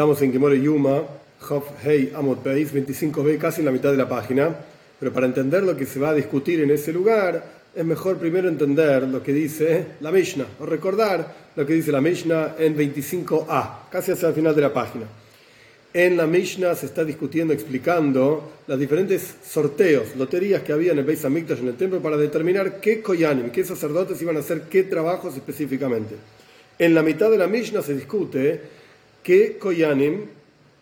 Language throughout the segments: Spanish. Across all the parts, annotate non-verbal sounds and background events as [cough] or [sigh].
Estamos en Gemore Yuma, Hof Hei Amot Beis, 25b, casi en la mitad de la página. Pero para entender lo que se va a discutir en ese lugar, es mejor primero entender lo que dice la Mishnah, o recordar lo que dice la Mishnah en 25a, casi hacia el final de la página. En la Mishnah se está discutiendo, explicando los diferentes sorteos, loterías que había en el Beis Hamikdash, en el templo, para determinar qué koyanim, qué sacerdotes iban a hacer qué trabajos específicamente. En la mitad de la Mishnah se discute qué koyanim,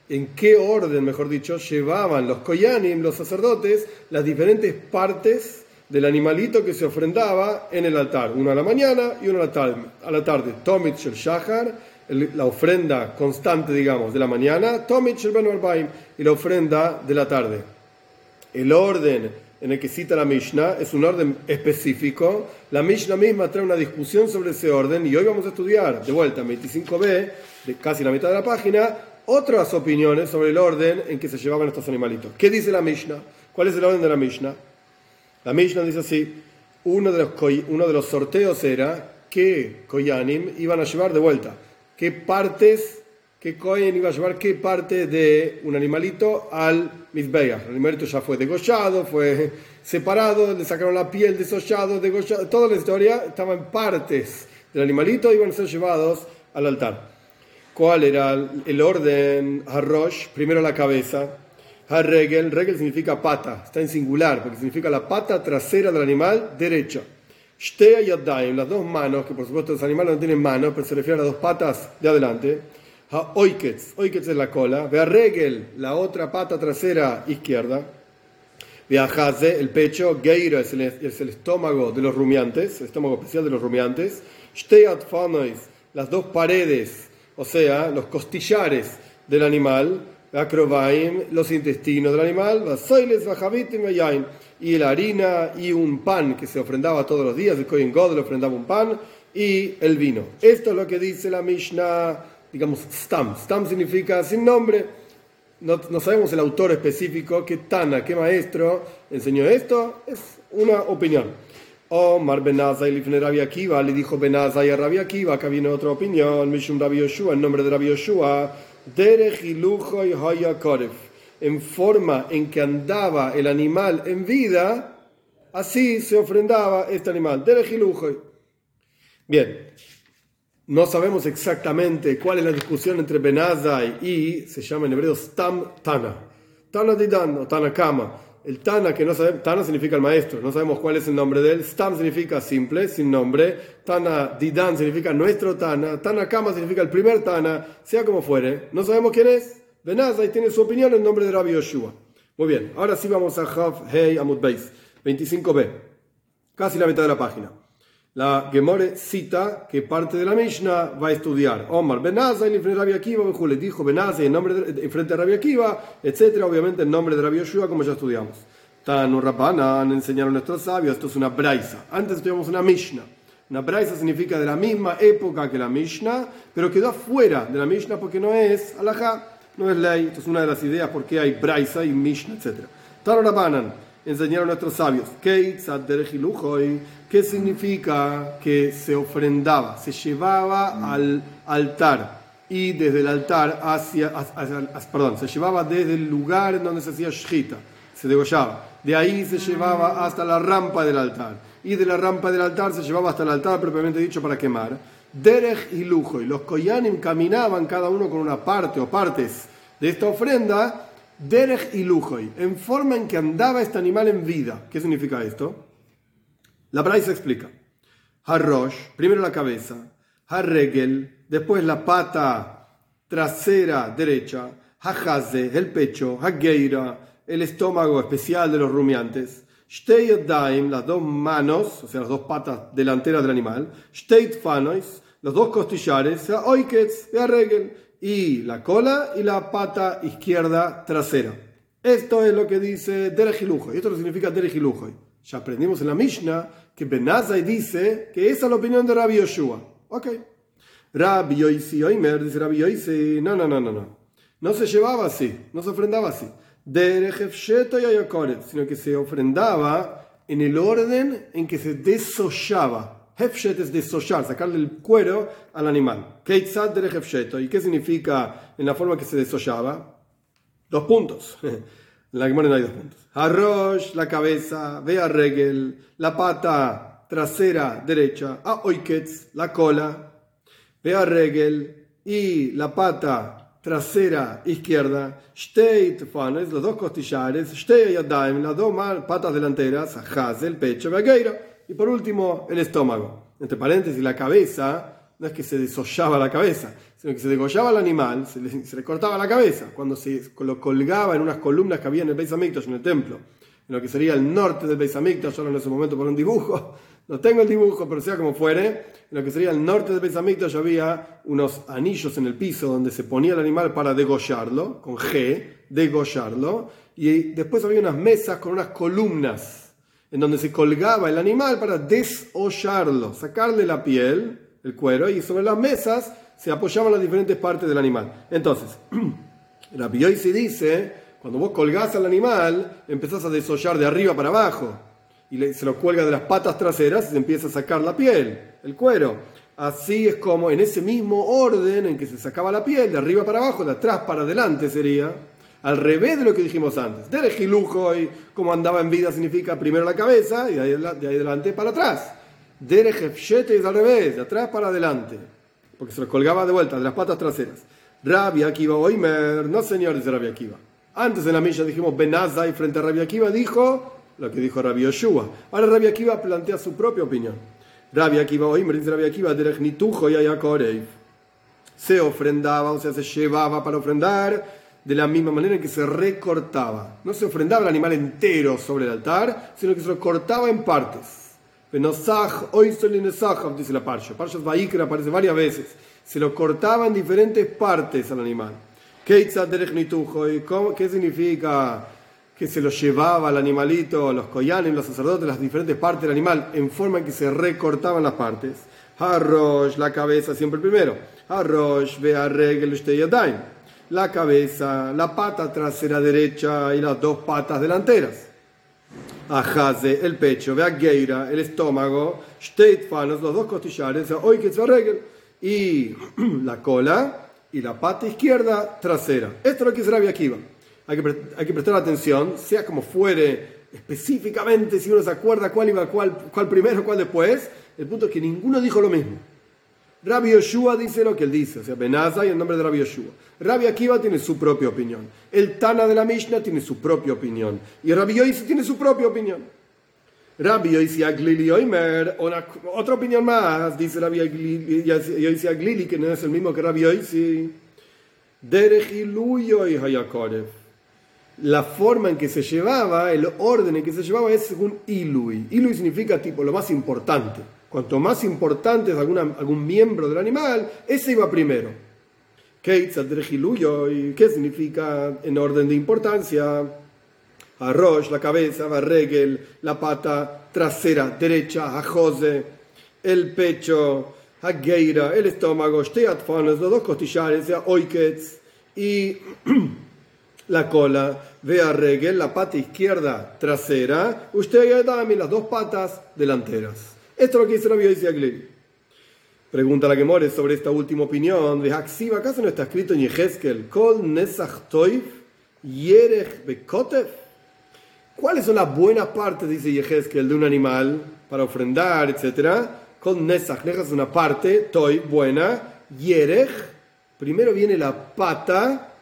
en qué orden, mejor dicho, llevaban los koyanim, los sacerdotes, las diferentes partes del animalito que se ofrendaba en el altar, uno a la mañana y uno a la tarde. A la tarde, Tomit el Shahar, la ofrenda constante, digamos, de la mañana, Tomit el Ben y la ofrenda de la tarde. El orden en el que cita la Mishnah es un orden específico. La Mishnah misma trae una discusión sobre ese orden y hoy vamos a estudiar, de vuelta, 25b, de casi la mitad de la página, otras opiniones sobre el orden en que se llevaban estos animalitos. ¿Qué dice la Mishnah? ¿Cuál es el orden de la Mishnah? La Mishnah dice así, uno de los, uno de los sorteos era qué Koyanim iban a llevar de vuelta, qué partes, qué Kohen iba a llevar qué parte de un animalito al Mizbeach. El animalito ya fue degollado, fue separado, le sacaron la piel, desollado, degollado, toda la historia estaba en partes del animalito, iban a ser llevados al altar. ¿Cuál era el orden? Harrosh, primero la cabeza. Harregel, regel significa pata, está en singular, porque significa la pata trasera del animal derecha. Shtea yadayim, las dos manos, que por supuesto los animales no tienen manos, pero se refiere a las dos patas de adelante. Oiketz, oiketz es la cola. Vea regel, la otra pata trasera izquierda. Vea haze, el pecho. Geira es el, es el estómago de los rumiantes, el estómago especial de los rumiantes. Shtea fanois, las dos paredes o sea, los costillares del animal, los intestinos del animal, y la harina y un pan que se ofrendaba todos los días, el Kohen God le ofrendaba un pan y el vino. Esto es lo que dice la Mishnah, digamos, Stam. Stam significa sin nombre. No, no sabemos el autor específico, qué Tana, qué maestro enseñó esto, es una opinión. Omar Benazai Lifne Rabbi Akiva, le dijo Benazai a Rabbi Akiva, acá viene otra opinión, Mishum Rabbi Yoshua, en nombre de Rabbi Yoshua, Derech y Haya en forma en que andaba el animal en vida, así se ofrendaba este animal, Derech Bien, no sabemos exactamente cuál es la discusión entre Benazai y, se llama en hebreo Stam Tana, Tana Didan o Tana Kama el Tana, que no sabemos, Tana significa el maestro, no sabemos cuál es el nombre de él. Stam significa simple, sin nombre. Tana Didan significa nuestro Tana. Tana Kama significa el primer Tana, sea como fuere. No sabemos quién es. y tiene su opinión en nombre de Rabbi Yoshua. Muy bien, ahora sí vamos a Hav Hey Amud Beis, 25b, casi la mitad de la página. La Gemore cita que parte de la Mishnah va a estudiar. Omar Benazai en frente de Rabbi Akiva, le dijo Benazai en, nombre de, frente a Rabbi Akiva, etc. Obviamente en nombre de Rabbi Yoshua, como ya estudiamos. Tanu Rabbanan enseñaron nuestros sabios, esto es una braisa. Antes estudiamos una Mishnah. Una braisa significa de la misma época que la Mishnah, pero quedó fuera de la Mishnah porque no es alajá, no es ley. Esto es una de las ideas por qué hay braisa y Mishnah, etc. Tanu Rabbanan enseñaron nuestros sabios. ¿Qué significa que se ofrendaba? Se llevaba al altar y desde el altar hacia, perdón, se llevaba desde el lugar en donde se hacía shita, se degollaba. De ahí se llevaba hasta la rampa del altar. Y de la rampa del altar se llevaba hasta el altar propiamente dicho para quemar. Derech y Lujo. Y los koyanim caminaban cada uno con una parte o partes de esta ofrenda Derech y Lujoy, en forma en que andaba este animal en vida. ¿Qué significa esto? La Braisa explica. Harrosh, primero la cabeza, Harregel, después la pata trasera derecha, Hajaze, el pecho, Hageira, el estómago especial de los rumiantes, Daim, las dos manos, o sea, las dos patas delanteras del animal, Shteit Fanois, los dos costillares, Oiketz, Harregel, y la cola y la pata izquierda trasera. Esto es lo que dice Derejilujo. Y esto lo significa Derejilujo. Ya aprendimos en la Mishnah que Benazai dice que esa es la opinión de Rabbi Yoshua. Ok. Rabbi Yoisi Oimer dice Rabbi Yoisi. No, no, no, no, no. No se llevaba así, no se ofrendaba así. sino que se ofrendaba en el orden en que se desollaba. Hefshet es desollar, sacarle el cuero al animal. Keitzad derech hefsheto. ¿Y qué significa en la forma que se desollaba? Dos puntos. [laughs] En la Gemara no hay dos puntos. Arrosh, la cabeza, vea regel, la pata trasera derecha, a oiketz, la cola, vea regel y la pata trasera izquierda, shtei tefanes, los dos costillares, shtei yadayim, las dos patas delanteras, ajaz, el pecho, veagueira, y por último el estómago. Entre paréntesis, la cabeza no es que se desollaba la cabeza, sino que se degollaba el animal, se le, cortaba la cabeza, cuando se lo colgaba en unas columnas que había en el Beis en el templo, en lo que sería el norte del Beis Hamikdash, solo en ese momento por un dibujo, [laughs] no tengo el dibujo, pero sea como fuere, en lo que sería el norte del Beis Hamikdash había unos anillos en el piso donde se ponía el animal para degollarlo, con G, degollarlo, y después había unas mesas con unas columnas en donde se colgaba el animal para desollarlo, sacarle la piel, el cuero, y sobre las mesas se apoyaban las diferentes partes del animal. Entonces, [clears throat] la Bioisi dice, cuando vos colgás al animal, empezás a desollar de arriba para abajo, y se lo cuelga de las patas traseras y se empieza a sacar la piel, el cuero. Así es como en ese mismo orden en que se sacaba la piel, de arriba para abajo, de atrás para adelante sería, al revés de lo que dijimos antes. Derejilujo y como andaba en vida significa primero la cabeza y de ahí, de ahí adelante para atrás. Derejefshete es al revés, de atrás para adelante, porque se lo colgaba de vuelta, de las patas traseras. Rabia Akiva Oimer, no señores de Rabia Akiva. Antes en la milla dijimos y frente a Rabia Akiva dijo lo que dijo Rabia Yoshua. Ahora Rabia Akiva plantea su propia opinión. Rabia Akiva Oimer dice Rabia Akiva, Derechnitujo y Se ofrendaba, o sea, se llevaba para ofrendar de la misma manera que se recortaba. No se ofrendaba el animal entero sobre el altar, sino que se lo cortaba en partes dice la Parsha. Parsha Vaikra aparece varias veces. Se lo cortaba en diferentes partes al animal. ¿Qué significa que se lo llevaba al animalito, los koyanim, los sacerdotes, las diferentes partes del animal, en forma en que se recortaban las partes? Harrosh, la cabeza, siempre primero. Harrosh, vea regel La cabeza, la pata trasera derecha y las dos patas delanteras. Ajaze, el pecho, Geira, el estómago, Steitfanos, los dos costillares, regel, y [clears throat] la cola y la pata izquierda trasera. Esto es lo que es Rabia Akiva. Hay que, hay que prestar atención, sea como fuere específicamente, si uno se acuerda cuál iba, cuál, cuál primero, cuál después, el punto es que ninguno dijo lo mismo. Rabbi Yoshua dice lo que él dice, o sea, Benaza y el nombre de Rabbi Yoshua. Rabbi Akiva tiene su propia opinión. El Tana de la Mishnah tiene su propia opinión. Y Rabbi Yoisi tiene su propia opinión. Rabbi Yoisi Aglili Oimer, otra opinión más, dice Rabbi Yoisi Aglili, que no es el mismo que Rabbi Yoisi. y Hayakorev. La forma en que se llevaba, el orden en que se llevaba es según Ilui. Ilui significa tipo lo más importante. Cuanto más importante es algún miembro del animal, ese iba primero. ¿Qué significa en orden de importancia? Arroz, la cabeza, regel, la pata trasera derecha, ajose, el pecho, hageira, el estómago, los dos costillares, oikets, y [clears throat] la cola, vea regel, la pata izquierda trasera, usted dame las dos patas delanteras. Esto es lo que dice Rabbi Aglili. Pregunta la que more sobre esta última opinión. De ¿acaso no está escrito en Yehezkel? Kol Nesach Toiv Yerech Bekotev? ¿Cuáles son las buenas partes, dice Yehezkel, de un animal para ofrendar, etcétera? Kol Nesach, es una parte, Toiv, buena, Yerech, primero viene la pata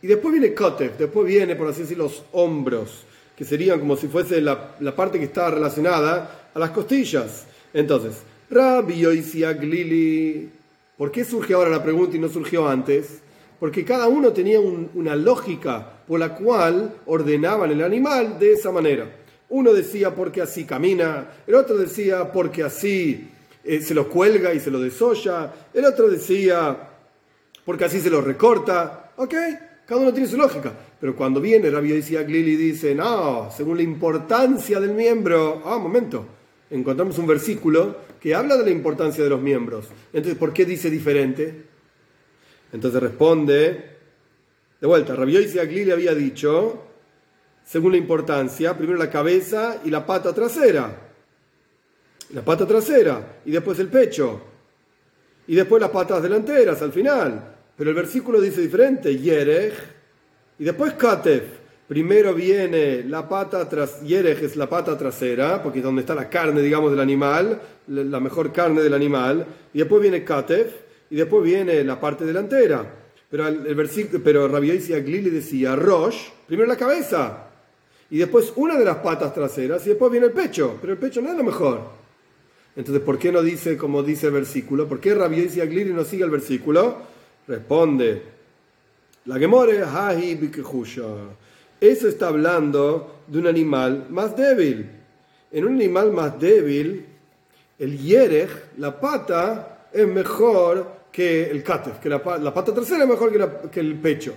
y después viene Kotev, después viene, por así decir, los hombros, que serían como si fuese la, la parte que está relacionada a las costillas. Entonces, Rabbi Glili, ¿por qué surge ahora la pregunta y no surgió antes? Porque cada uno tenía una lógica por la cual ordenaban el animal de esa manera. Uno decía porque así camina, el otro decía porque así eh, se lo cuelga y se lo desolla, el otro decía porque así se lo recorta. ¿Ok? Cada uno tiene su lógica. Pero cuando viene Rabbi Glili dice, no, según la importancia del miembro, ah, momento, encontramos un versículo que habla de la importancia de los miembros. Entonces, ¿por qué dice diferente? Entonces responde, de vuelta, Rabioisi Agli le había dicho, según la importancia, primero la cabeza y la pata trasera. la pata trasera y después el pecho y después las patas delanteras al final. Pero el versículo dice diferente, Yerech y después Katef. Primero viene la pata tras Yerech es la pata trasera, porque es donde está la carne, digamos, del animal, la mejor carne del animal, y después viene Katef y después viene la parte delantera. Pero el, versículo, pero Rabbi Aglili decía Rosh, primero la cabeza, y después una de las patas traseras y después viene el pecho, pero el pecho no es lo mejor. Entonces, ¿por qué no dice como dice el versículo? ¿Por qué Rabbi y Agliri no sigue el versículo? Responde, la Gemore, eso está hablando de un animal más débil. En un animal más débil, el yerej, la pata, es mejor que el katef, que la, pata trasera es mejor que, el pecho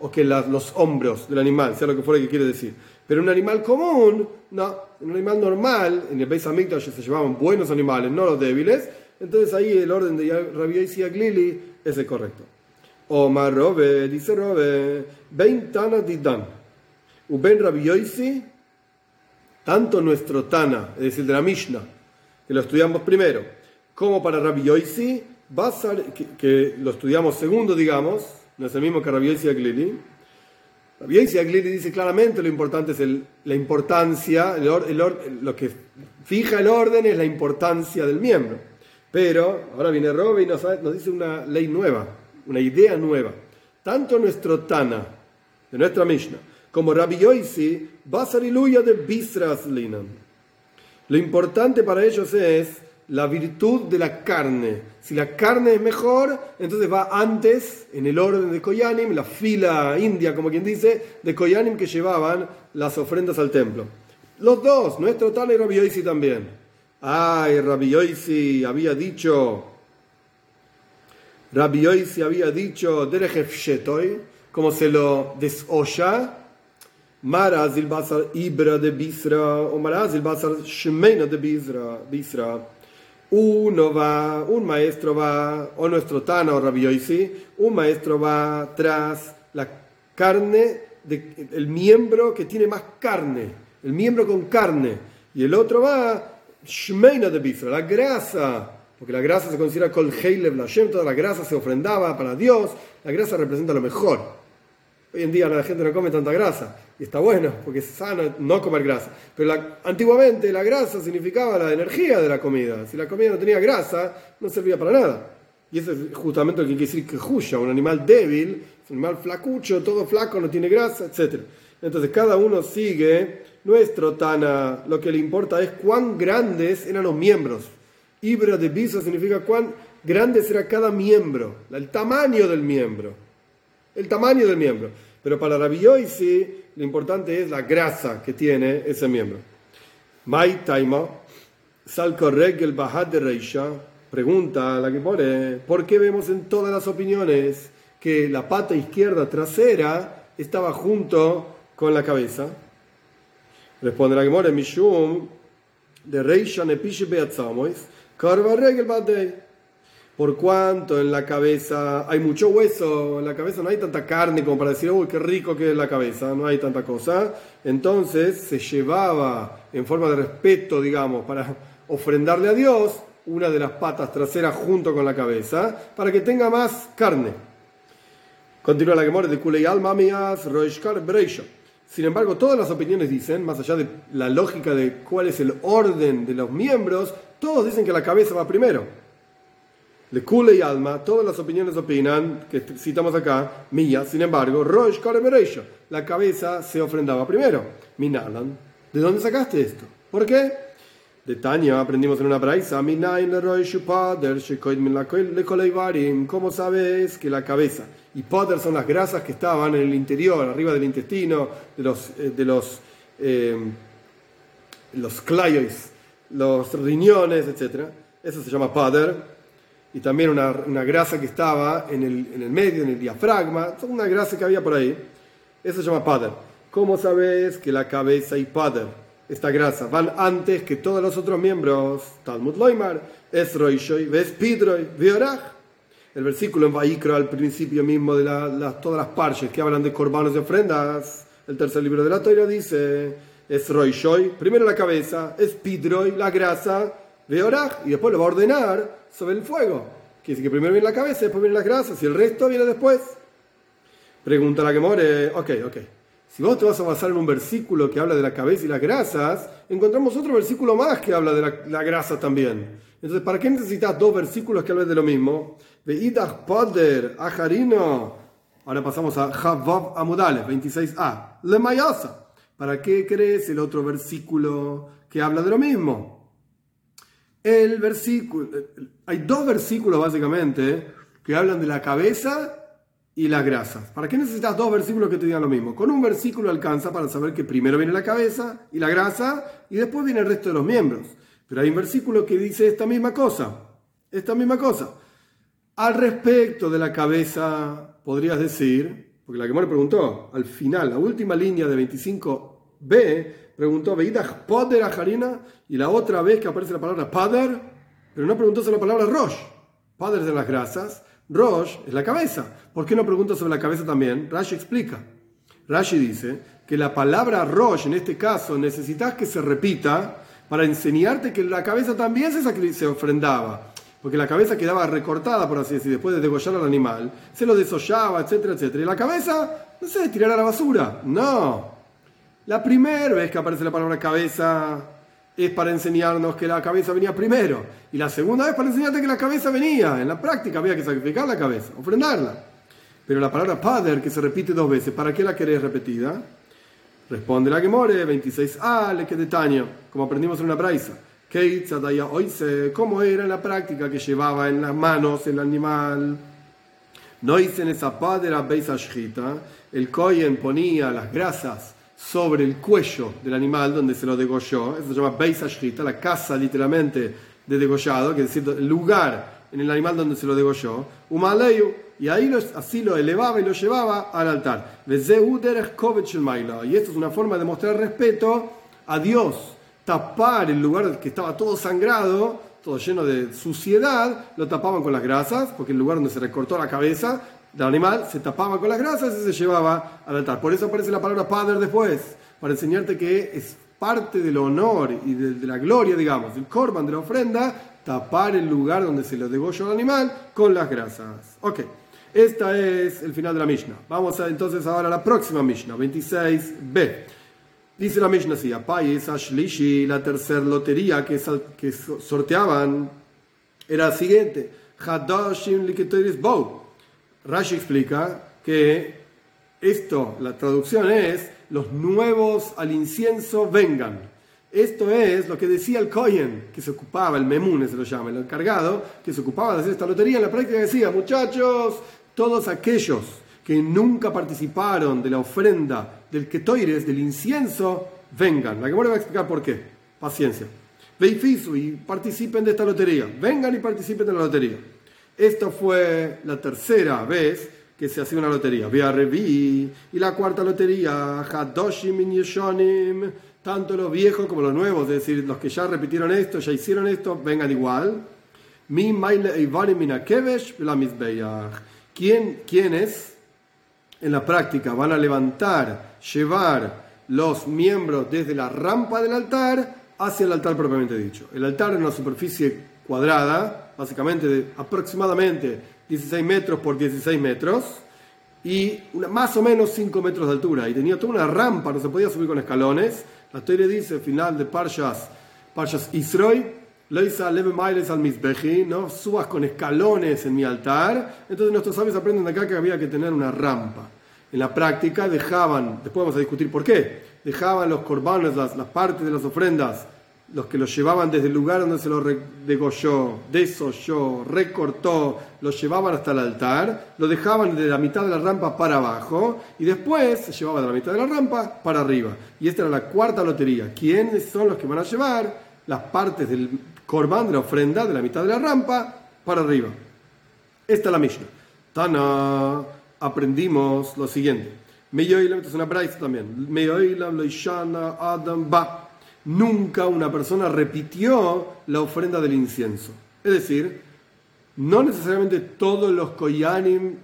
o que los hombros del animal, sea lo que fuera que quiere decir. Pero un animal común, no, un animal normal, en el Beis Hamikdash se llevaban buenos animales, no los débiles, entonons ahí el orden de Rabbi y Aglili es el correcto. Omar Robe, dice Robe, Ben Tana Didan, Uben Rabbi tanto nuestro Tana, es decir, de la Mishnah, que lo estudiamos primero, como para Rabbi Yoisi, que, que lo estudiamos segundo, digamos, no es el mismo que Rabbi y Aglili, Rabbi Aglili dice claramente lo importante es la importancia, lo que fija el orden es la importancia del miembro. Pero ahora viene Robe y nos, dice una ley nueva, una idea nueva. Tanto nuestro Tana, de nuestra Mishnah, como Rabbi Yoisi, Basariluya de Bisras Linan. Lo importante para ellos es la virtud de la carne. Si la carne es mejor, entonces va antes, en el orden de Koyanim, la fila india, como quien dice, de Koyanim que llevaban las ofrendas al templo. Los dos, nuestro tal y Rabbi también. Ay, Rabbi había dicho, Rabbi había dicho, Derejef como se lo desoya, Maraz il basar ibra de bisra, o Maraz il basar shmeina de bisra uno va, un maestro va, o nuestro Tana o Rabbi un maestro va tras la carne, de, el miembro que tiene más carne, el miembro con carne, y el otro va, Shmeina de Bisra, la grasa, porque la grasa se considera Kol Heilev la toda la grasa se ofrendaba para Dios, la grasa representa lo mejor. Hoy en día la gente no come tanta grasa y está bueno porque es sano no comer grasa. Pero antiguamente la grasa significaba la energía de la comida. Si la comida no tenía grasa, no servía para nada. Y eso es justamente lo que quiere decir que Jusha, un animal débil, un animal flacucho, todo flaco, no tiene grasa, etc. Entonces cada uno sigue nuestro Tana. Lo que le importa es cuán grandes eran los miembros. Ibra de Bisa significa cuán grande será cada miembro, el tamaño del miembro el tamaño del miembro. Pero para Rabbi sí, lo importante es la grasa que tiene ese miembro. Mai Taima, el Bahad de Reisha, pregunta a la que pone, ¿por qué vemos en todas las opiniones que la pata izquierda trasera estaba junto con la cabeza? Responde la pone, Mishum, de Reisha Nepishe Beatzamois, Karva Regel Badei por cuanto en la cabeza hay mucho hueso, en la cabeza no hay tanta carne como para decir, uy, qué rico que es la cabeza, no hay tanta cosa. Entonces se llevaba en forma de respeto, digamos, para ofrendarle a Dios una de las patas traseras junto con la cabeza, para que tenga más carne. Continúa la Gemora de Kulei Almamias, Roishkar Breisha. Sin embargo, todas las opiniones dicen, más allá de la lógica de cuál es el orden de los miembros, todos dicen que la cabeza va primero. Le Kule y Alma, todas las opiniones opinan, que citamos acá, mía, sin embargo, Rosh Karemereisha, la cabeza se ofrendaba primero. Minalan, ¿de dónde sacaste esto? ¿Por qué? De Tania aprendimos en una braisa, ¿cómo sabes que la cabeza y poder son las grasas que estaban en el interior, arriba del intestino, de los, eh, de los, eh, los clayois, los riñones, etc. Eso se llama poder y también una, una grasa que estaba en el, en el, medio, en el diafragma, una grasa que había por ahí. Eso se llama pader. ¿Cómo sabes que la cabeza y pader, esta grasa, van antes que todos los otros miembros? Talmud Loimar, Esroishoy, Vespidroy, Viorach. El versículo en Vaikro al principio mismo de la, todas las parches que hablan de corbanos y ofrendas, el tercer libro de la Torah dice, Esroishoy, primero la cabeza, Espidroy, la grasa, Veoraj, y después lo va a ordenar sobre el fuego. Quiere decir que primero viene la cabeza, después vienen las grasas, y el resto viene después. Pregunta la que more, ok, ok. Si vos te vas a basar en un versículo que habla de la cabeza y las grasas, encontramos otro versículo más que habla de la, grasa también. Entonces, ¿para qué necesitas dos versículos que hablen de lo mismo? Veidach Poder, Ajarino. Ahora pasamos a Javav Amudales, 26a. Le Mayasa. ¿Para qué crees el otro versículo que habla de lo mismo? El versículo. Hay dos versículos básicamente que hablan de la cabeza y las grasas. ¿Para qué necesitas dos versículos que te digan lo mismo? Con un versículo alcanza para saber que primero viene la cabeza y la grasa y después viene el resto de los miembros. Pero hay un versículo que dice esta misma cosa. Esta misma cosa. Al respecto de la cabeza, podrías decir, porque la que me preguntó, al final, la última línea de 25b, preguntó, ¿Veídas poder a Jarina? Y la otra vez que aparece la palabra pader, pero no preguntó sobre la palabra rosh. Pader de las grasas. Rosh es la cabeza. ¿Por qué no pregunta sobre la cabeza también? Rashi explica. Rashi dice que la palabra Rosh en este caso necesitas que se repita para enseñarte que la cabeza también se, se ofrendaba porque la cabeza quedaba recortada, por así decir, después de degollar al animal, se lo desollaba, etcétera, etcétera. Y la cabeza, no sé, tirar a la basura. No. La primera vez que aparece la palabra cabeza es para enseñarnos que la cabeza venía primero. Y la segunda vez para enseñarte que la cabeza venía. En la práctica había que sacrificar la cabeza, ofrendarla. Pero la palabra padre, que se repite dos veces, ¿para qué la querés repetida? Responde la que more, 26a, le que detaño, como aprendimos en una braisa. ¿Cómo era la práctica que llevaba en las manos el animal? No hice en esa padera el Koyen ponía las grasas sobre el cuello del animal donde se lo degolló. Eso se llama Beisashita, la casa literalmente de degollado, que es decir, el lugar en el animal donde se lo degolló. y ahí así lo elevaba y lo llevaba al altar. Y esto es una forma de mostrar respeto a Dios tapar el lugar que estaba todo sangrado, todo lleno de suciedad, lo tapaban con las grasas, porque el lugar donde se recortó la cabeza del animal se tapaba con las grasas y se llevaba al altar. Por eso aparece la palabra padre después, para enseñarte que es parte del honor y de, la gloria, digamos, del korban, de la ofrenda, tapar el lugar donde se lo degolló al animal con las grasas. Ok, este es el final de la Mishnah. Vamos a, entonces ahora a la próxima Mishnah, 26b. Dice la Mishnah así, esa Shlishi, la tercera lotería que, que sorteaban era la siguiente. Hadashim Bow. Rashi explica que esto, la traducción es, los nuevos al incienso vengan. Esto es lo que decía el Kohen, que se ocupaba, el Memune se lo llama, el encargado, que se ocupaba de hacer esta lotería. En la práctica decía, muchachos, todos aquellos que nunca participaron de la ofrenda del ketoires, del incienso, vengan. La que va a explicar por qué. Paciencia. Veifisu y participen de esta lotería. Vengan y participen de la lotería. Esta fue la tercera vez que se hacía una lotería. Revi y la cuarta lotería. Hadoshim Yeshonim. Tanto los viejos como los nuevos, es decir, los que ya repitieron esto, ya hicieron esto, vengan igual. ¿Quién, ¿Quién es? en la práctica van a levantar, llevar los miembros desde la rampa del altar hacia el altar propiamente dicho. El altar es una superficie cuadrada, básicamente de aproximadamente 16 metros por 16 metros y más o menos 5 metros de altura. Y tenía toda una rampa, no se podía subir con escalones. La historia dice, al final de Parshas, Parshas Isroy, al no subas con escalones en mi altar. Entonces nuestros sabios aprenden acá que había que tener una rampa. En la práctica dejaban, después vamos a discutir por qué, dejaban los corbanos, las, partes de las ofrendas, los que los llevaban desde el lugar donde se los degolló, desolló, recortó, los llevaban hasta el altar, lo dejaban de la mitad de la rampa para abajo y después se llevaba de la mitad de la rampa para arriba. Y esta era la cuarta lotería. ¿Quiénes son los que van a llevar las partes del corbán de la ofrenda de la mitad de la rampa para arriba. Esta es la Mishnah. Tana, aprendimos lo siguiente. Esto es una braisa también. Adam ba. Nunca una persona repitió la ofrenda del incienso. Es decir, no necesariamente todos los koyanim,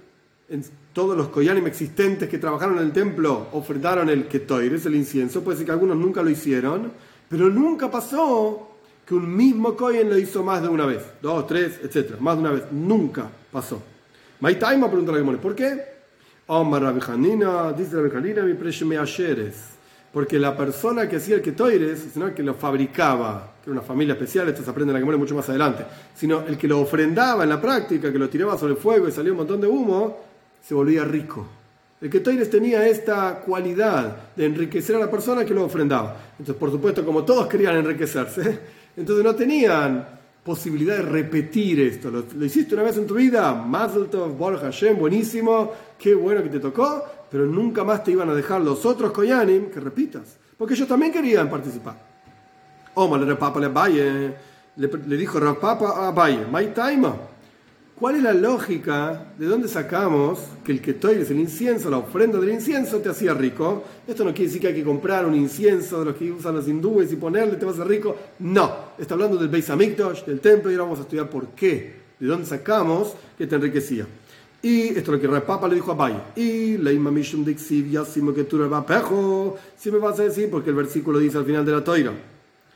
todos los koyanim existentes que trabajaron en el templo ofrendaron el ketoir, es el incienso. Puede ser que algunos nunca lo hicieron, pero nunca pasó que un mismo Cohen lo hizo más de una vez, dos, tres, etcétera, más de una vez. Nunca pasó. Maitaima pregunta la Gemara, ¿por qué? Omar Rabijanina, dice Rabijanina, mi me ayeres. Porque la persona que hacía el ketoires, sino el que lo fabricaba, que era una familia especial, esto se aprende en la Gemara mucho más adelante, sino el que lo ofrendaba en la práctica, que lo tiraba sobre el fuego y salía un montón de humo, se volvía rico. El Ketoires tenía esta cualidad de enriquecer a la persona que lo ofrendaba. Entonces, por supuesto, como todos querían enriquecerse, [laughs] entonces no tenían posibilidad de repetir esto. Lo, hiciste una vez en tu vida, Mazel Tov, Hashem, buenísimo, qué bueno que te tocó, pero nunca más te iban a dejar los otros Koyanim que repitas, porque ellos también querían participar. Omar le papa le Valle, le dijo Rapapa a Valle, my time. ¿Cuál es la lógica? ¿De dónde sacamos que el es el incienso, la ofrenda del incienso, te hacía rico? Esto no quiere decir que hay que comprar un incienso de los que usan los hindúes y ponerle te vas a hacer rico. No, está hablando del Beis Hamikdash, del templo, y ahora vamos a estudiar por qué, de dónde sacamos que te enriquecía. Y esto es lo que el le dijo a Valle. Y la Mishum Dixiv Yasimo que tú pejo. Si me vas a decir, porque el versículo dice al final de la toira,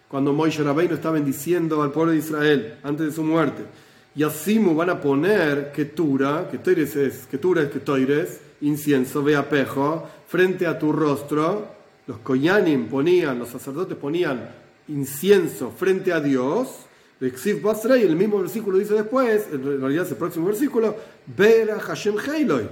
cuando Moisés Rabbeinu está bendiciendo al pueblo de Israel antes de su muerte y Asimu van a poner Ketura, Ketura es Ketura es Ketoires, incienso, ve pejo, frente a tu rostro. Los Koyanim ponían, los sacerdotes ponían incienso frente a Dios. Y el mismo versículo dice después, en realidad es el próximo versículo, Vera Hashem Heiloy.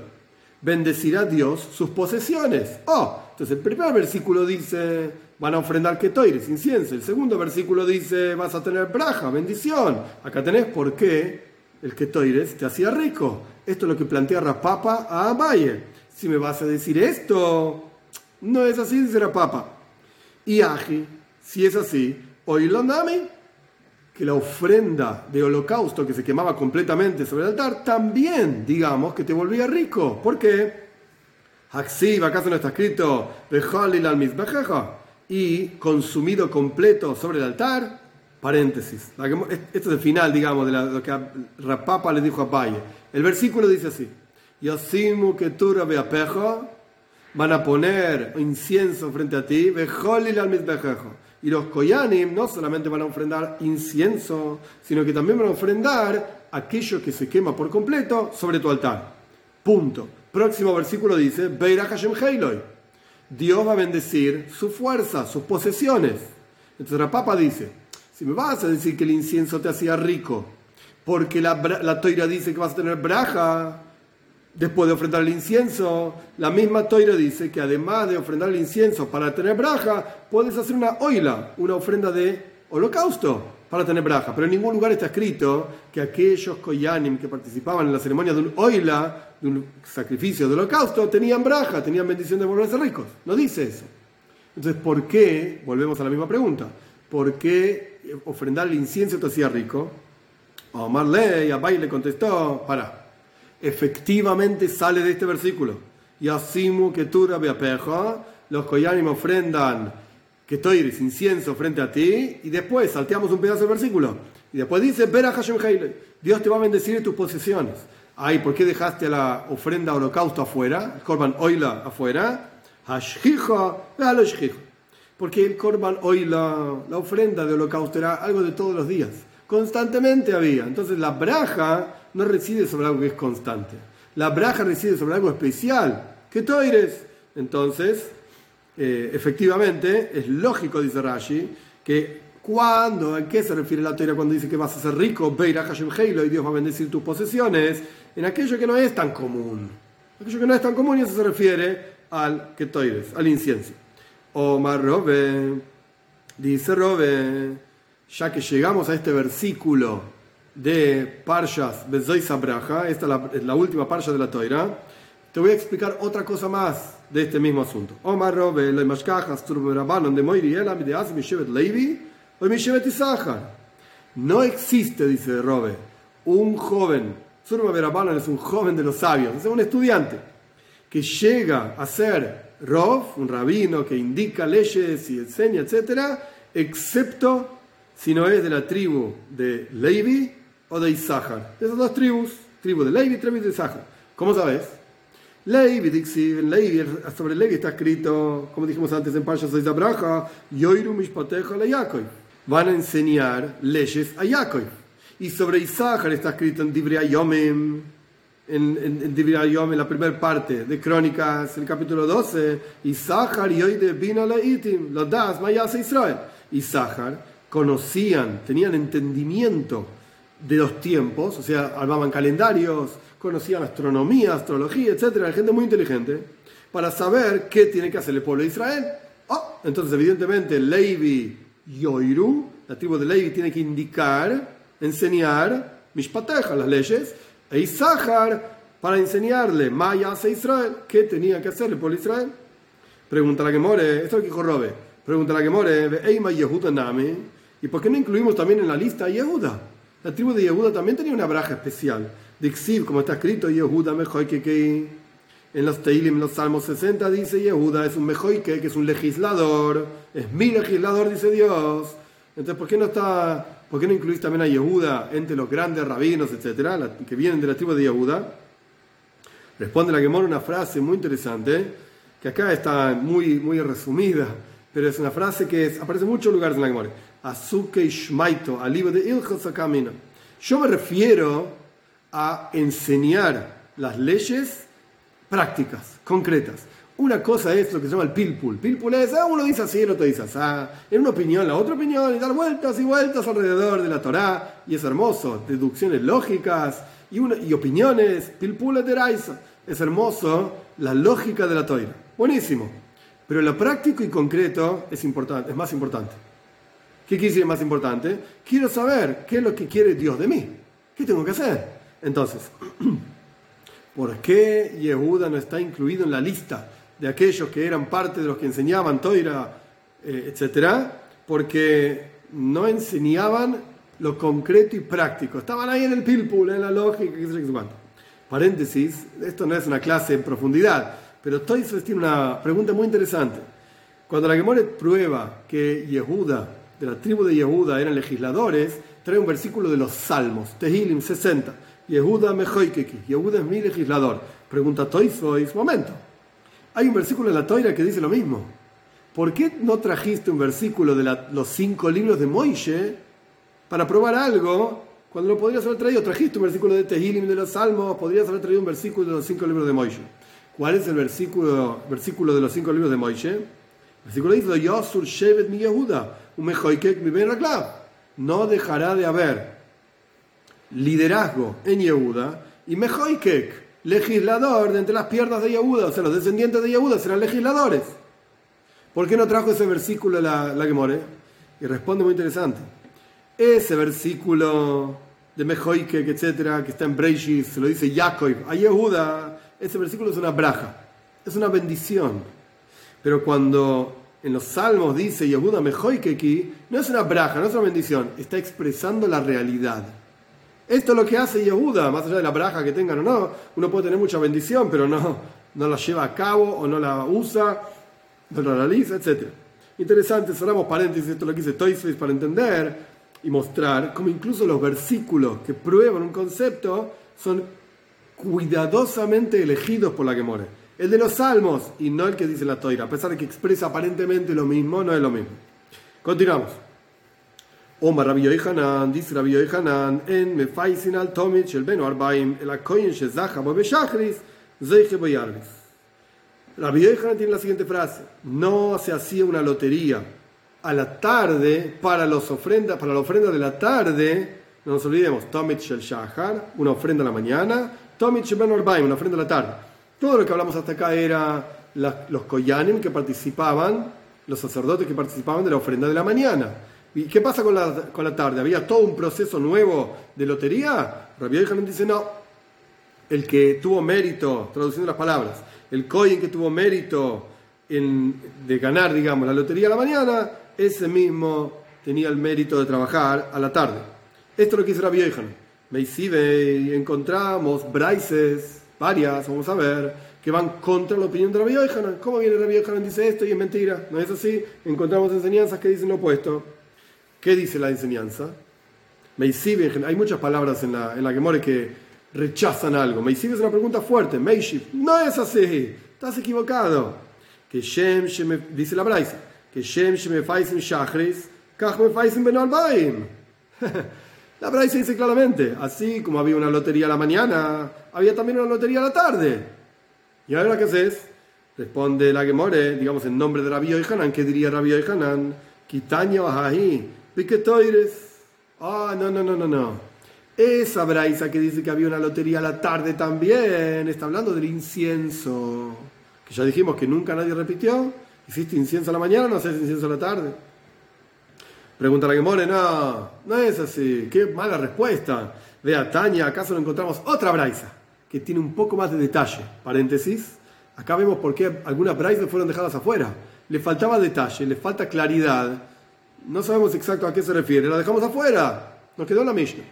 Bendecirá Dios sus posesiones. Oh, entonces el primer versículo dice, van a ofrendar ketoires, incienso. El segundo versículo dice, vas a tener braja, bendición. Acá tenés por qué el ketoires te hacía rico. Esto es lo que plantea Rapapa a Abaye. Si me vas a decir esto, no es así, dice Rapapa. Y Aji, si es así, lo nami, que la ofrenda de holocausto que se quemaba completamente sobre el altar, también, digamos, que te volvía rico. ¿Por qué? Haksiv, ¿acaso no está escrito? Y consumido completo sobre el altar. Paréntesis. Esto es el final, digamos, de lo que Rapapa le dijo a Paye. El versículo dice así: Yosimu que tú van a poner incienso frente a ti, y los koyanim no solamente van a ofrendar incienso, sino que también van a ofrendar aquello que se quema por completo sobre tu altar. Punto. Próximo versículo dice, Beira Hashem Dios va a bendecir su fuerza, sus posesiones. Entonces la papa dice, si me vas a decir que el incienso te hacía rico, porque la, la toira dice que vas a tener braja después de ofrendar el incienso, la misma toira dice que además de ofrendar el incienso para tener braja, puedes hacer una oila, una ofrenda de holocausto para tener braja. Pero en ningún lugar está escrito que aquellos koyanim que participaban en la ceremonia de un oila, de un sacrificio de holocausto, tenían braja, tenían bendición de volverse ricos. No dice eso. Entonces, ¿por qué? Volvemos a la misma pregunta. ¿Por qué ofrendar el incienso te hacía rico? Omar Ley, Abay le contestó, para, efectivamente sale de este versículo. Y asimu que tú los koyanim ofrendan que estoy incienso frente a ti, y después salteamos un pedazo del versículo. Y después dice, a Hashem Dios te va a bendecir en tus posesiones. Ay, ¿por qué dejaste la ofrenda holocausto afuera? El Korban Oila afuera. Porque el Korban Oila, la ofrenda de holocausto, era algo de todos los días. Constantemente había. Entonces la braja no reside sobre algo que es constante. La braja reside sobre algo especial. Que eres Entonces, eh, efectivamente, es lógico, dice Rashi, que cuando, ¿en qué se refiere la teoría cuando dice que vas a ser rico? Beira Hashem Heilo y Dios va a bendecir tus posesiones, en aquello que no es tan común. Aquello que no es tan común y eso se refiere al ketoires, al incienso. Omar Robe, dice Robe, ya que llegamos a este versículo de Parshas Bezois Abraha, esta es la, última parsha de la Toira, te voy a explicar otra cosa más de este mismo asunto. Omar Robe, le de Moiri de Levi, No existe, dice Robe, un joven, Surma Berabanon es un joven de los sabios, es un estudiante, que llega a ser Rov, un rabino que indica leyes y enseña, etc., excepto si no es de la tribu de Levi o de Isahar. De esas dos tribus, tribu de Levi y tribu de Isahar. ¿Cómo sabes? Levi, en Levi, sobre Levi está escrito, como dijimos antes en Pasha Abraha, Yoiru Mishpateja le Yaakov. van a enseñar leyes a Jacob. Y sobre Isaacar está escrito en Divrei Yomim, en, en, en en la primera parte de Crónicas, el capítulo 12, Isaacar y de Bina Leitim, lo das, Mayas Israel. Isaacar conocían, tenían entendimiento de los tiempos, o sea, armaban calendarios, conocían astronomía, astrología, etc. Era gente muy inteligente para saber qué tiene que hacer el pueblo de Israel. Oh, entonces, evidentemente, Levi Yoiru, la tribu de Levi, tiene que indicar, enseñar Mishpateja, las leyes, e Isahar para enseñarle Maya a Israel, qué tenía que hacer el pueblo de Israel. Pregunta la que more, esto es lo que dijo Robe. Pregunta la que more, Eima Yehuda Nami, ¿y por qué no incluimos también en la lista a Yehuda? La tribu de Yehuda también tenía una braja especial. De Xiv, como está escrito, Yehuda que en los Teilim, los Salmos 60, dice Yehuda es un mejoike, que es un legislador, es mi legislador, dice Dios. Entonces, ¿por qué no está, por qué no incluís también a Yehuda entre los grandes rabinos, etcétera, que vienen de la tribu de Yehuda? Responde la Gemora una frase muy interesante, que acá está muy, muy resumida, pero es una frase que aparece en muchos lugares en la Gemora. Azuke Shmaito, al libro de Ilchos Camino. Yo me refiero a enseñar las leyes prácticas, concretas. Una cosa es lo que se llama el pilpul. Pilpul es, ah, uno dice así, el otro dice así. En una opinión, la otra opinión, y dar vueltas y vueltas alrededor de la Torá. Y es hermoso. Deducciones lógicas y, una, y opiniones. Pilpul eteraisa. Es hermoso la lógica de la Torá. Buenísimo. Pero lo práctico y concreto es, importante, es más importante. ¿Qué quiere decir más importante? Quiero saber qué es lo que quiere Dios de mí. ¿Qué tengo que hacer? Entonces, [clears throat] ¿Por qué Yehuda no está incluido en la lista de aquellos que eran parte de los que enseñaban Toira, eh, etcétera? Porque no enseñaban lo concreto y práctico. Estaban ahí en el pilpul, en la lógica, Paréntesis, esto no es una clase en profundidad, pero Toysves tiene una pregunta muy interesante. Cuando la Gemore prueba que Yehuda, de la tribu de Yehuda, eran legisladores, trae un versículo de los Salmos, Tehilim 60 Yehuda Mejoikeki. Yehuda es mi legislador. Pregunta Toisois, momento. Hay un versículo en la Toira que dice lo mismo. ¿Por qué no trajiste un versículo de los cinco libros de Moishe para probar algo cuando lo podrías haber traído? Trajiste un versículo de Tehilim de los Salmos, podrías haber traído un versículo de los cinco libros de Moishe. ¿Cuál es el versículo, versículo de los cinco libros de Moishe? El versículo dice: Yosur Shevet mi Yehuda, mi Ben No dejará de haber liderazgo en Yehuda, y Mejoikek, legislador de entre las piernas de Yehuda, o sea, los descendientes de Yehuda serán legisladores. ¿Por qué no trajo ese versículo la, la Gemore? Y responde muy interesante. Ese versículo de Mejoikek, etcétera, que está en Breishis, se lo dice Jacob a Yehuda, ese versículo es una braja, es una bendición. Pero cuando en los salmos dice Yehuda Mejoikeki, no es una braja, no es una bendición, está expresando la realidad. Esto es lo que hace Yehuda, más allá de la braja que tengan o no. Uno puede tener mucha bendición, pero no, no la lleva a cabo o no la usa, no la realiza, etc. Interesante, cerramos paréntesis, esto es lo que Toysface para entender y mostrar cómo incluso los versículos que prueban un concepto son cuidadosamente elegidos por la que more. El de los salmos y no el que dice la toira, a pesar de que expresa aparentemente lo mismo, no es lo mismo. Continuamos. Omar Rabbi Yohanan, dice Rabbi Yohanan, en Mefaisin al Tomit el Beno Arbaim, el Akoyin Shezacha Bobe Shachris, Zeiche Boyarlis. Rabbi Yohanan tiene la siguiente frase: No se hacía una lotería a la tarde para, los ofrendas, para la ofrenda de la tarde. No nos olvidemos, Tomit Shel Shachar, una ofrenda a la mañana, Tomit Shel Beno Arbaim, una ofrenda a la tarde. Todo lo que hablamos hasta acá era los Koyanim que participaban, los sacerdotes que participaban de la ofrenda de la mañana. ¿Y qué pasa con la, con la tarde? ¿Había todo un proceso nuevo de lotería? Rabbi Yohanan dice no. El que tuvo mérito, traduciendo las palabras, el coin que tuvo mérito en, de ganar, digamos, la lotería a la mañana, ese mismo tenía el mérito de trabajar a la tarde. Esto es lo que dice Rabbi Yohanan. Y encontramos braises, varias, vamos a ver, que van contra la opinión de Rabbi Yohanan. ¿Cómo viene Rabbi Yohanan? Dice esto y es mentira. No es así. Encontramos enseñanzas que dicen lo opuesto. ¿Qué dice la enseñanza? Meisiv, hay muchas palabras en la, en la Gemore que rechazan algo. Meisiv es una pregunta fuerte. Meishiv, no es así, estás equivocado. Que Shem, dice la Braisa, que Shem Shemefaisim Shachris, [laughs] La Braisa dice claramente, así como había una lotería a la mañana, había también una lotería a la tarde. ¿Y ahora qué haces? Responde la Gemore, digamos en nombre de Rabbi Hanan, ¿qué diría Rabbi Hanan? Quitaño ahí, piquetoires. Ah, no, no, no, no, no. Esa Braisa que dice que había una lotería a la tarde también, está hablando del incienso. Que ya dijimos que nunca nadie repitió. ¿Hiciste incienso a la mañana no haces incienso a la tarde? Pregunta la Gemore, no, no es así. Qué mala respuesta. Vea, Tania, acaso no encontramos otra braisa que tiene un poco más de detalle. Paréntesis. Acá vemos por qué algunas braisas fueron dejadas afuera. Le faltaba detalle, le falta claridad. No sabemos exacto a qué se refiere. La dejamos afuera. Nos quedó la Mishnah.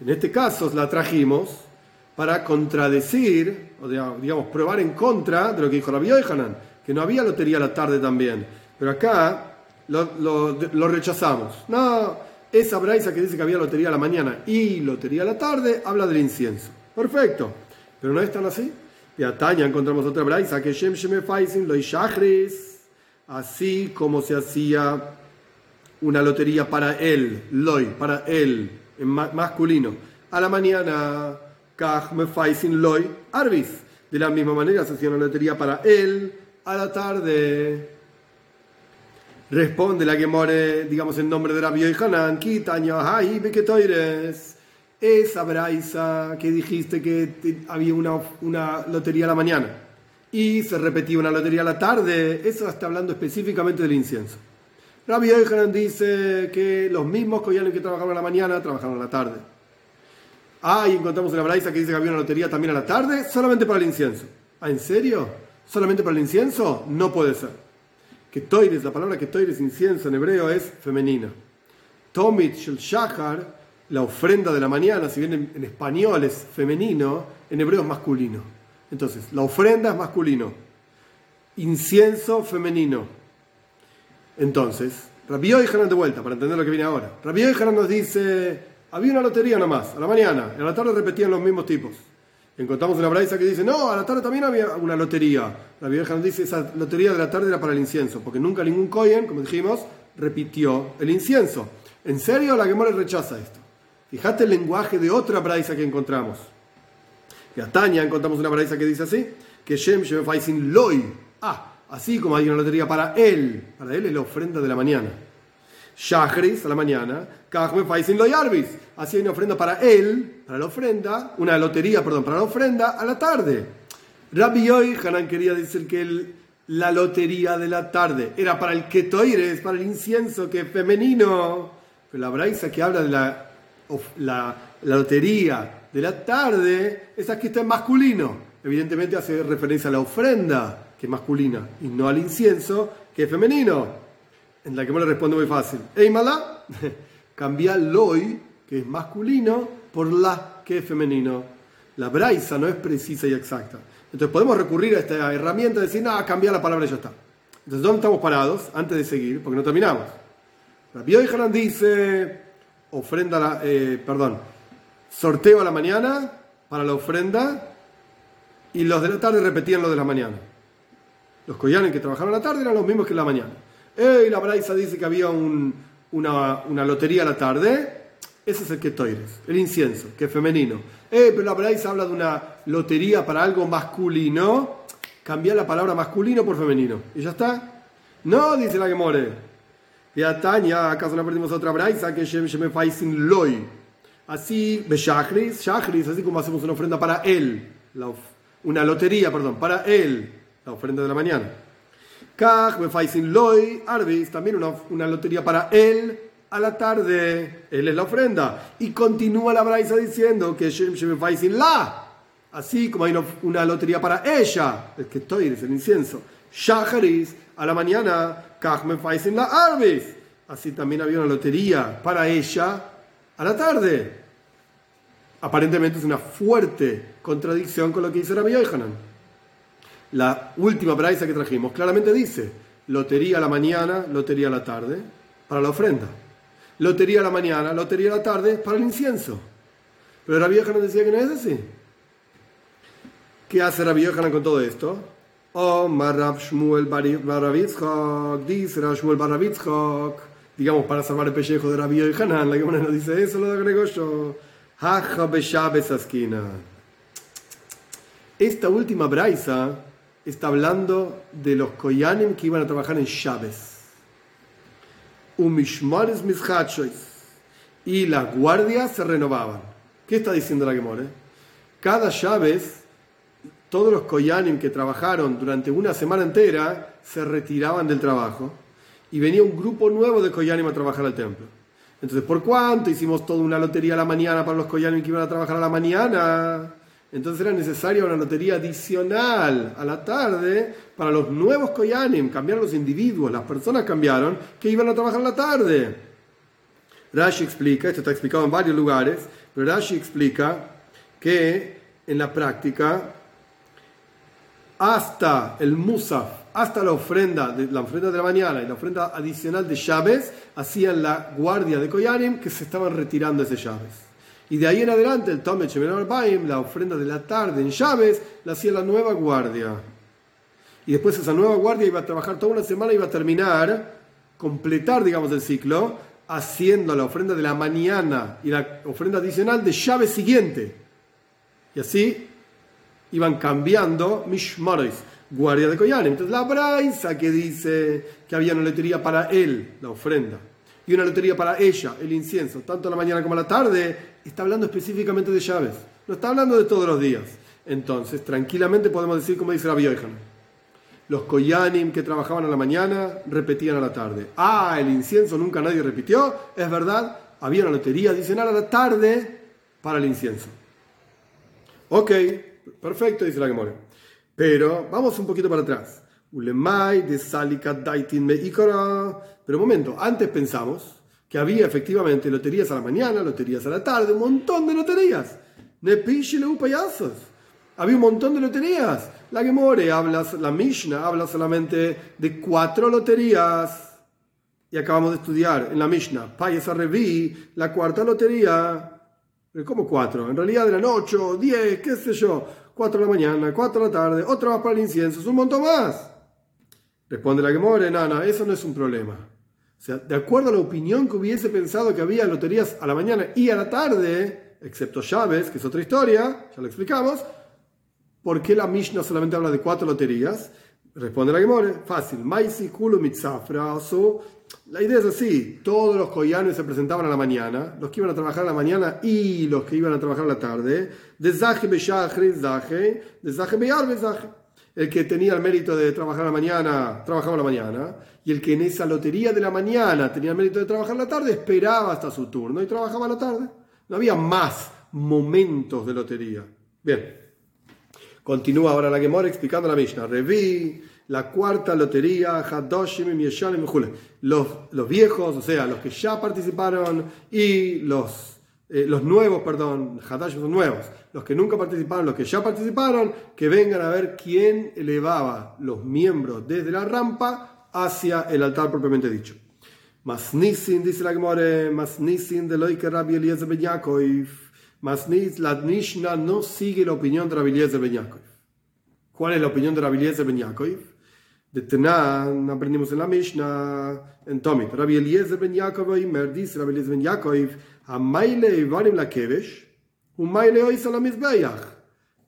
En este caso la trajimos para contradecir, o digamos, probar en contra de lo que dijo Rabbi Yohanan, que no había lotería la tarde también. Pero acá lo, rechazamos. No, esa braisa que dice que había lotería a la mañana y lotería a la tarde, habla del incienso. Perfecto. Pero no es tan así. Y a Tanya encontramos otra braisa que Shem Faisin lo así como se hacía una lotería para él, loy, para él, en masculino. A la mañana, Kach Mefaisin loy, arbis. De la misma manera se hacía una lotería para él, a la tarde. Responde la que more, digamos, en nombre de Rabbi Hanan, Kitaño, ay, ires. Esa braisa que dijiste que había una, una lotería a la mañana y se repetía una lotería a la tarde, eso está hablando específicamente del incienso. Rabbi Hanan dice que los mismos collanes que trabajaban a la mañana trabajaron a la tarde. Ah, y encontramos una braisa que dice que había una lotería también a la tarde, solamente para el incienso. ¿Ah, en serio? ¿Solamente para el incienso? No puede ser que toires, la palabra que toires, incienso en hebreo, es femenina. Tomit shel shachar, la ofrenda de la mañana, si bien en, español es femenino, en hebreo es masculino. Entonces, la ofrenda es masculino. Incienso femenino. Entonces, Rabbi Yohanan de vuelta, para entender lo que viene ahora. Rabbi Yohanan nos dice, había una lotería nomás, a la mañana, a la tarde repetían los mismos tipos. Encontramos una braisa que dice, no, a la tarde también había una lotería. La vieja nos dice, esa lotería de la tarde era para el incienso, porque nunca ningún Cohen, como dijimos, repitió el incienso. ¿En serio la Gemora rechaza esto? Fíjate el lenguaje de otra braisa que encontramos. Y a Tania encontramos una braisa que dice así, que Shem Shem Loi. Ah, así como hay una lotería para él. Para él es la ofrenda de la mañana. Shachris a la mañana, Kachme Faisin Loyarbis. Así hay una ofrenda para él, para la ofrenda, una lotería, perdón, para la ofrenda a la tarde. Rabbi Yoy Hanan quería decir que la lotería de la tarde era para el ketoires, para el incienso, que es femenino. Pero la braisa que habla de la, la, lotería de la tarde, esa que está en masculino. Evidentemente hace referencia a la ofrenda, que es masculina, y no al incienso, que es femenino en la que me le responde muy fácil. Eimala, [laughs] cambia loy, que es masculino, por la, que es femenino. La braisa no es precisa y exacta. Entonces podemos recurrir a esta herramienta de decir, no, cambia la palabra y ya está. Entonces, ¿dónde estamos parados? Antes de seguir, porque no terminamos. Rabbi Hanan dice, ofrenda, eh, perdón, sorteo a la mañana para la ofrenda y los de la tarde repetían lo de la mañana. Los collanes que trabajaron a la tarde eran los mismos que la mañana. Y la Braisa dice que había una, lotería a la tarde. Ese es el que toires, el incienso, que es femenino. Eh, pero la Braisa habla de una lotería para algo masculino. Cambiar la palabra masculino por femenino. ¿Y ya está? No, dice la que more. Y a Tania, ¿acaso no perdimos otra Braisa? Que Shem Shem sin Loy. Así, Shachris, Shachris, así como hacemos una ofrenda para él. una lotería, perdón, para él. La ofrenda de la mañana. Kaj, Loy, Arbis, también una, una, lotería para él a la tarde. Él es la ofrenda. Y continúa la Braisa diciendo que Shem La. Así como hay una, lotería para ella, el que estoy, es el incienso. Shacharis, a la mañana, Kaj La Arbis. Así también había una lotería para ella a la tarde. Aparentemente es una fuerte contradicción con lo que dice Rabbi Yohanan la última braisa que trajimos claramente dice, lotería a la mañana, lotería a la tarde, para la ofrenda. Lotería a la mañana, lotería a la tarde, para el incienso. Pero la vieja nos decía que no es así. ¿Qué hace la vieja con todo esto? Oh, Marab Shmuel dice Shmuel Baravitzchok, digamos, para salvar el pellejo de Rabbi y Hanan. La Gemara nos dice eso, lo agrego yo. Esta última braisa está hablando de los koyanim que iban a trabajar en Shabes. Umishmares Y las guardias se renovaban. ¿Qué está diciendo la Gemore? Cada Shabes, todos los koyanim que trabajaron durante una semana entera se retiraban del trabajo y venía un grupo nuevo de koyanim a trabajar al templo. Entonces, ¿por cuánto hicimos toda una lotería a la mañana para los koyanim que iban a trabajar a la mañana? Entonces era necesaria una lotería adicional a la tarde para los nuevos Koyanim. Cambiaron los individuos, las personas cambiaron que iban a trabajar la tarde. Rashi explica, esto está explicado en varios lugares, pero Rashi explica que en la práctica, hasta el Musaf, hasta la ofrenda, de, la ofrenda de la mañana y la ofrenda adicional de llaves, hacían la guardia de Koyanim que se estaban retirando ese llaves. Y de ahí en adelante, el Tome Baim, la ofrenda de la tarde en llaves, la hacía la nueva guardia. Y después esa nueva guardia iba a trabajar toda una semana y iba a terminar, completar, digamos, el ciclo, haciendo la ofrenda de la mañana y la ofrenda adicional de llave siguiente. Y así iban cambiando Mishmaris, guardia de Koyanim. Entonces la Braisa que dice que había una letrería para él, la ofrenda y una lotería para ella, el incienso, tanto la mañana como la tarde, está hablando específicamente de llaves. No está hablando de todos los días. Entonces, tranquilamente podemos decir, como dice la vieja, los koyanim que trabajaban a la mañana repetían a la tarde. Ah, el incienso nunca nadie repitió. Es verdad, había una lotería adicional a la tarde para el incienso. Ok, perfecto, dice la Gemora. Pero vamos un poquito para atrás. Ulemai de Daitin Pero un momento, antes pensamos que había efectivamente loterías a la mañana, loterías a la tarde, un montón de loterías. payasos. Había un montón de loterías. La Gemore habla, la Mishnah habla solamente de cuatro loterías. Y acabamos de estudiar en la Mishnah, Payasa Revi, la cuarta lotería. ¿Cómo cuatro? En realidad eran ocho, diez, qué sé yo. Cuatro de la mañana, cuatro de la tarde, otra más para el incienso, es un montón más. Responde la Gemore, no, eso no es un problema. Sea, de acuerdo a la opinión que hubiese pensado que había loterías a la mañana y a la tarde, excepto llaves, que es otra historia, ya lo explicamos, ¿por qué la Mishnah solamente habla de cuatro loterías? Responde la Gemore, fácil. Maisi, La idea es así: todos los koyanes se presentaban a la mañana, los que iban a trabajar a la mañana y los que iban a trabajar a la tarde. De Beshachri, Zahe, de Beyar. El que tenía el mérito de trabajar la mañana, trabajaba la mañana. Y el que en esa lotería de la mañana tenía el mérito de trabajar la tarde, esperaba hasta su turno y trabajaba la tarde. No había más momentos de lotería. Bien. Continúa ahora la Gemora explicando la Mishnah. Revi, la cuarta lotería, Hadoshim y los, los viejos, o sea, los que ya participaron y los, eh, los nuevos, perdón, Hadoshim son nuevos los que nunca participaron, los que ya participaron, que vengan a ver quién elevaba los miembros desde la rampa hacia el altar propiamente dicho. Masnisin, dice la Gemore, Masnisin de Loike Rabbi Eliezer Ben Yaakov. Masnis, la Mishnah no sigue la opinión de Rabbi Eliezer Ben Yaakov. ¿Cuál es la opinión de Rabbi Eliezer Ben Yaakov? De Tenan aprendimos en la Mishnah, en Tomit. Rabbi Eliezer Ben Yaakov, dice Rabbi Eliezer Ben Yaakov, Amaile Ivarim la Kevesh,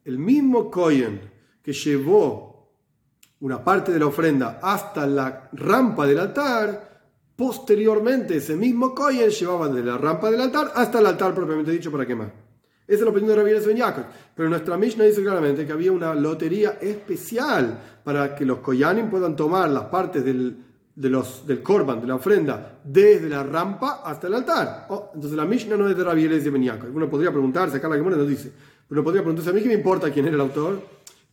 el mismo Cohen que llevó una parte de la ofrenda hasta la rampa del altar, posteriormente ese mismo Cohen llevaba de la rampa del altar hasta el altar propiamente dicho para quemar. Esa es la opinión de Rabbi Ben Yaakov. Pero nuestra Mishnah dice claramente que había una lotería especial para que los Koyanim puedan tomar las partes del, de del korban, de la ofrenda, desde la rampa hasta el altar. Oh, entonces la Mishnah no es de Rabbi Ben Uno podría preguntarse, acá la Gemara nos dice, pero podría preguntarse, ¿a mí qué me importa quién era el autor?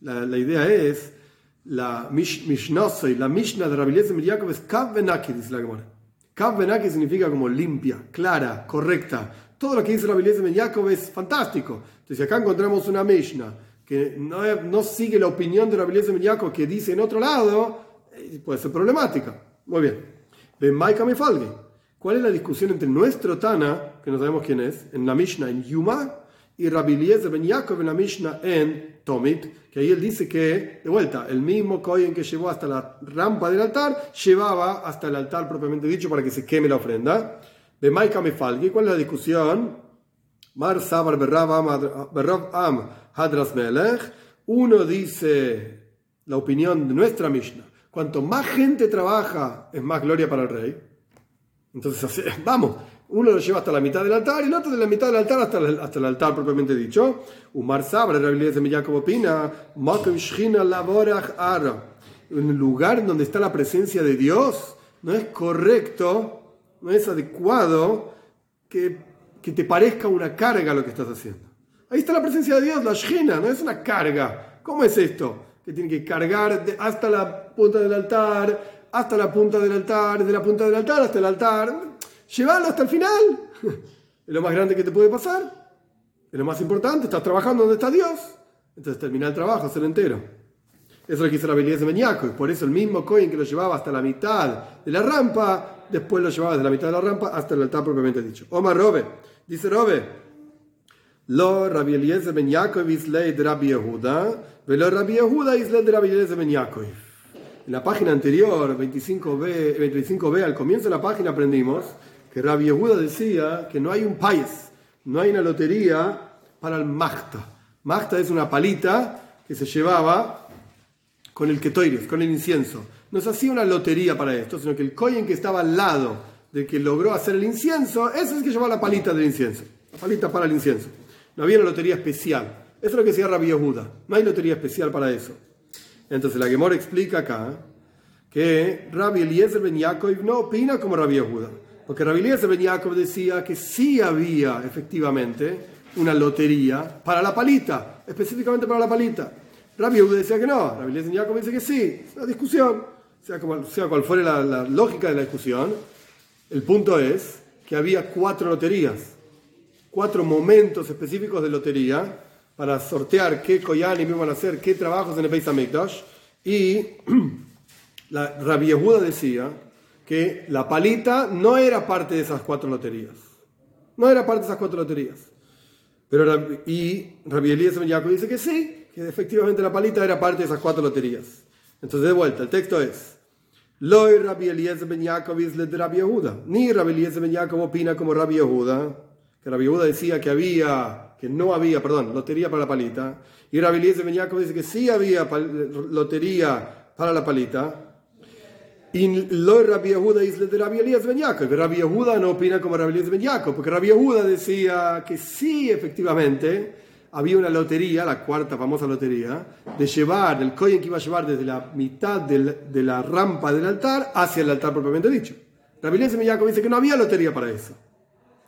La, idea es, la Mishnah, la Mishnah de Rabbi Ben es Kav Benaki, dice la Gemara. Kav Benaki significa como limpia, clara, correcta. Todo lo que dice Rabbi Eliezer Ben es fantástico. Entonces acá encontramos una Mishnah que no, sigue la opinión de Rabbi Eliezer Ben que dice en otro lado, eh, puede ser problemática. Muy bien. ¿Cuál es la discusión entre nuestro Tana, que no sabemos quién es, en la Mishnah en Yuma, y Rabbi Eliezer ben Yaakov en la Mishnah en Tomit, que ahí él dice que, de vuelta, el mismo Kohen que llevó hasta la rampa del altar, llevaba hasta el altar propiamente dicho para que se queme la ofrenda. De Maika Mefalgi, ¿cuál es la discusión? Mar Sabar Berrav Am Hadras Melech. Uno dice la opinión de nuestra Mishnah. Cuanto más gente trabaja, es más gloria para el rey. Entonces, [laughs] vamos, uno lo lleva hasta la mitad del altar y el otro de la mitad del altar hasta el, hasta el altar propiamente dicho. Umar Sabra, de Jacob opina, en el lugar donde está la presencia de Dios, no es correcto, no es adecuado que, que te parezca una carga lo que estás haciendo. Ahí está la presencia de Dios, la Shina, no es una carga. ¿Cómo es esto? Que tiene que cargar hasta la punta del altar, hasta la punta del altar, desde la punta del altar hasta el altar llévalo hasta el final. [laughs] Es lo más grande que te puede pasar. Es lo más importante. Estás trabajando donde está Dios. Entonces termina el trabajo, hacerlo entero. Eso es lo que hizo la habilidad de Meñaco. Y por eso el mismo coin que lo llevaba hasta la mitad de la rampa, después lo llevaba desde la mitad de la rampa hasta el altar propiamente dicho. Omar Robe. Dice Robe. Lo Rabbi Eliezer ben Yaakov is leid Rabbi Yehuda, velo Rabbi Yehuda is leid Rabbi Eliezer ben Yaakov. En la página anterior, 25b, 25b, al comienzo de la página aprendimos que Rabbi Yehuda decía que no hay un país, no hay una lotería para el Magta. Magta es una palita que se llevaba con el ketoires, con el incienso. No se hacía una lotería para esto, sino que el kohen que estaba al lado de que logró hacer el incienso, ese es que llevaba la palita del incienso, la palita para el incienso. No había una lotería especial. Eso es lo que decía Rabbi Yehuda. No hay lotería especial para eso. Entonces la Gemora explica acá que Rabbi Eliezer ben Yaakov no opina como Rabbi Yehuda. Porque Rabbi Eliezer ben Yaakov decía que sí había efectivamente una lotería para la palita, específicamente para la palita. Rabbi Yehuda decía que no, Rabbi Eliezer ben Yaakov dice que sí. Una discusión, sea, como, sea cual fuere la, lógica de la discusión, el punto es que había cuatro loterías, cuatro momentos específicos de lotería para sortear qué Koyanim iban a hacer, qué trabajos en el Beis Hamikdash. Y [clears throat] la Rabbi Yehuda decía que la palita no era parte de esas cuatro loterías. No era parte de esas cuatro loterías. Pero, y Rabbi Ben dice que sí, que efectivamente la palita era parte de esas cuatro loterías. Entonces, de vuelta, el texto es: Loy Rabbi Eliezer Ben Yaakov es de Rabbi Yehuda. Ni Rabbi Eliezer Ben Yaakov opina como Rabbi Yehuda, que Rabbi Yehuda decía que había que no había, perdón, lotería para la palita, y Rabbi Eliezer Ben dice que sí había lotería para la palita, y lo Rabbi Yehuda dice de Rabbi Eliezer Ben Yaakov, Rabbi Yehuda no opina como Rabbi Eliezer Ben Yaakov, porque Rabbi Yehuda decía que sí, efectivamente, había una lotería, la cuarta famosa lotería, de llevar, el cohen que iba a llevar desde la mitad de la rampa del altar hacia el altar propiamente dicho. Rabbi Yaakov dice que no había lotería para eso.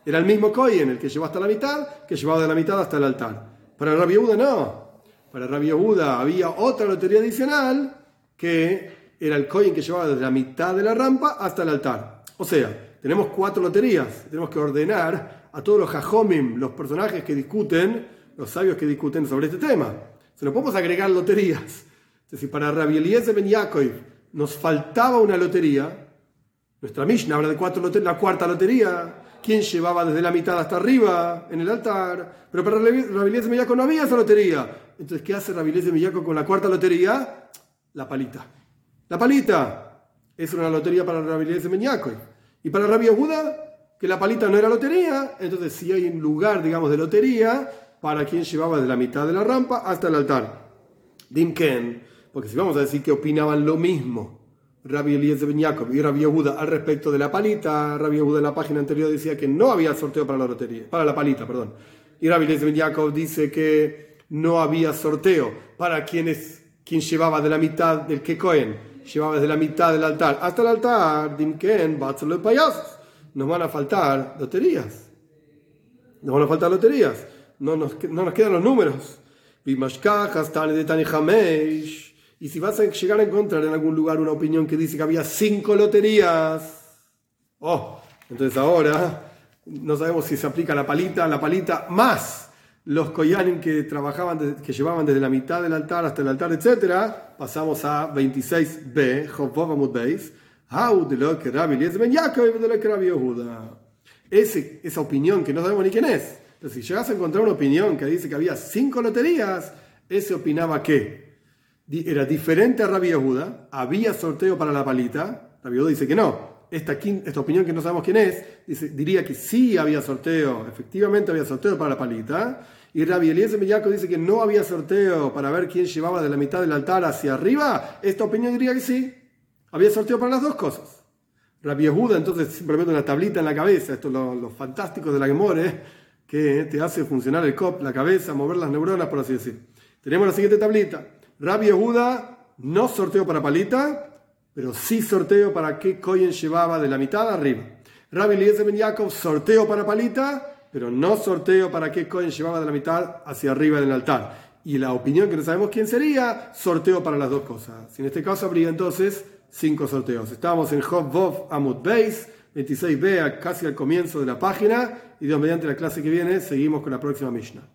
Era el mismo Kohen el que llevó hasta la mitad, que llevaba de la mitad hasta el altar. Para Rabbi Yehuda no. Para Rabbi Yehuda había otra lotería adicional que era el Kohen que llevaba desde la mitad de la rampa hasta el altar. O sea, tenemos cuatro loterías. Tenemos que ordenar a todos los jajomim, los personajes que discuten, los sabios que discuten sobre este tema. Se nos podemos agregar loterías. Es decir, para Rabbi Eliezer Ben Yaakov nos faltaba una lotería. Nuestra Mishnah habla de cuatro loterías, la cuarta lotería quién llevaba desde la mitad hasta arriba en el altar. Pero para Rabilés de Millaco no había esa lotería. Entonces, ¿qué hace Rabilés de Millaco con la cuarta lotería? La palita. La palita es una lotería para Rabilés de Millaco. Y para Rabbi Yehuda, que la palita no era lotería, entonces si hay un lugar, digamos, de lotería para quien llevaba desde la mitad de la rampa hasta el altar. Dimken, porque si vamos a decir que opinaban lo mismo Rabbi Eliezer Ben y Rabbi Yehuda al respecto de la palita. Rabbi Yehuda en la página anterior decía que no había sorteo para la lotería, para la palita, perdón. Y Rabbi Eliezer Ben dice que no había sorteo para quienes, quien llevaba de la mitad del Kekoen, llevaba desde la mitad del altar hasta el altar, Dimken, Batzalo payasos. Nos van a faltar loterías. Nos van a faltar loterías. No nos, no nos quedan los números. Y si vas a llegar a encontrar en algún lugar una opinión que dice que había cinco loterías, oh, entonces ahora no sabemos si se aplica la palita, la palita más los koyanim que trabajaban, que llevaban desde la mitad del altar hasta el altar, etc. Pasamos a 26b, Jovovamut Beis. Esa opinión que no sabemos ni quién es, Entonces, si llegas a encontrar una opinión que dice que había cinco loterías, ese opinaba que era diferente a Rabbi Yehuda, había sorteo para la palita, Rabbi Yehuda dice que no. Esta, esta opinión que no sabemos quién es, dice, diría que sí había sorteo, efectivamente había sorteo para la palita, y Rabbi Eliezer Millaco dice que no había sorteo para ver quién llevaba de la mitad del altar hacia arriba, esta opinión diría que sí, había sorteo para las dos cosas. Rabbi Yehuda entonces simplemente una tablita en la cabeza, esto es lo, fantástico de la Gemore, que te hace funcionar el cop, la cabeza, mover las neuronas, por así decir. Tenemos la siguiente tablita. Rabbi Yehuda no sorteo para palita, pero sí sorteo para qué Cohen llevaba de la mitad arriba. Rabbi Eliezer Ben Yaakov sorteo para palita, pero no sorteo para qué Cohen llevaba de la mitad hacia arriba del altar. Y la opinión que no sabemos quién sería, sorteo para las dos cosas. En este caso habría entonces cinco sorteos. Estamos en Hov Amud Beis, 26b, casi al comienzo de la página, y Dios mediante la clase que viene seguimos con la próxima Mishnah.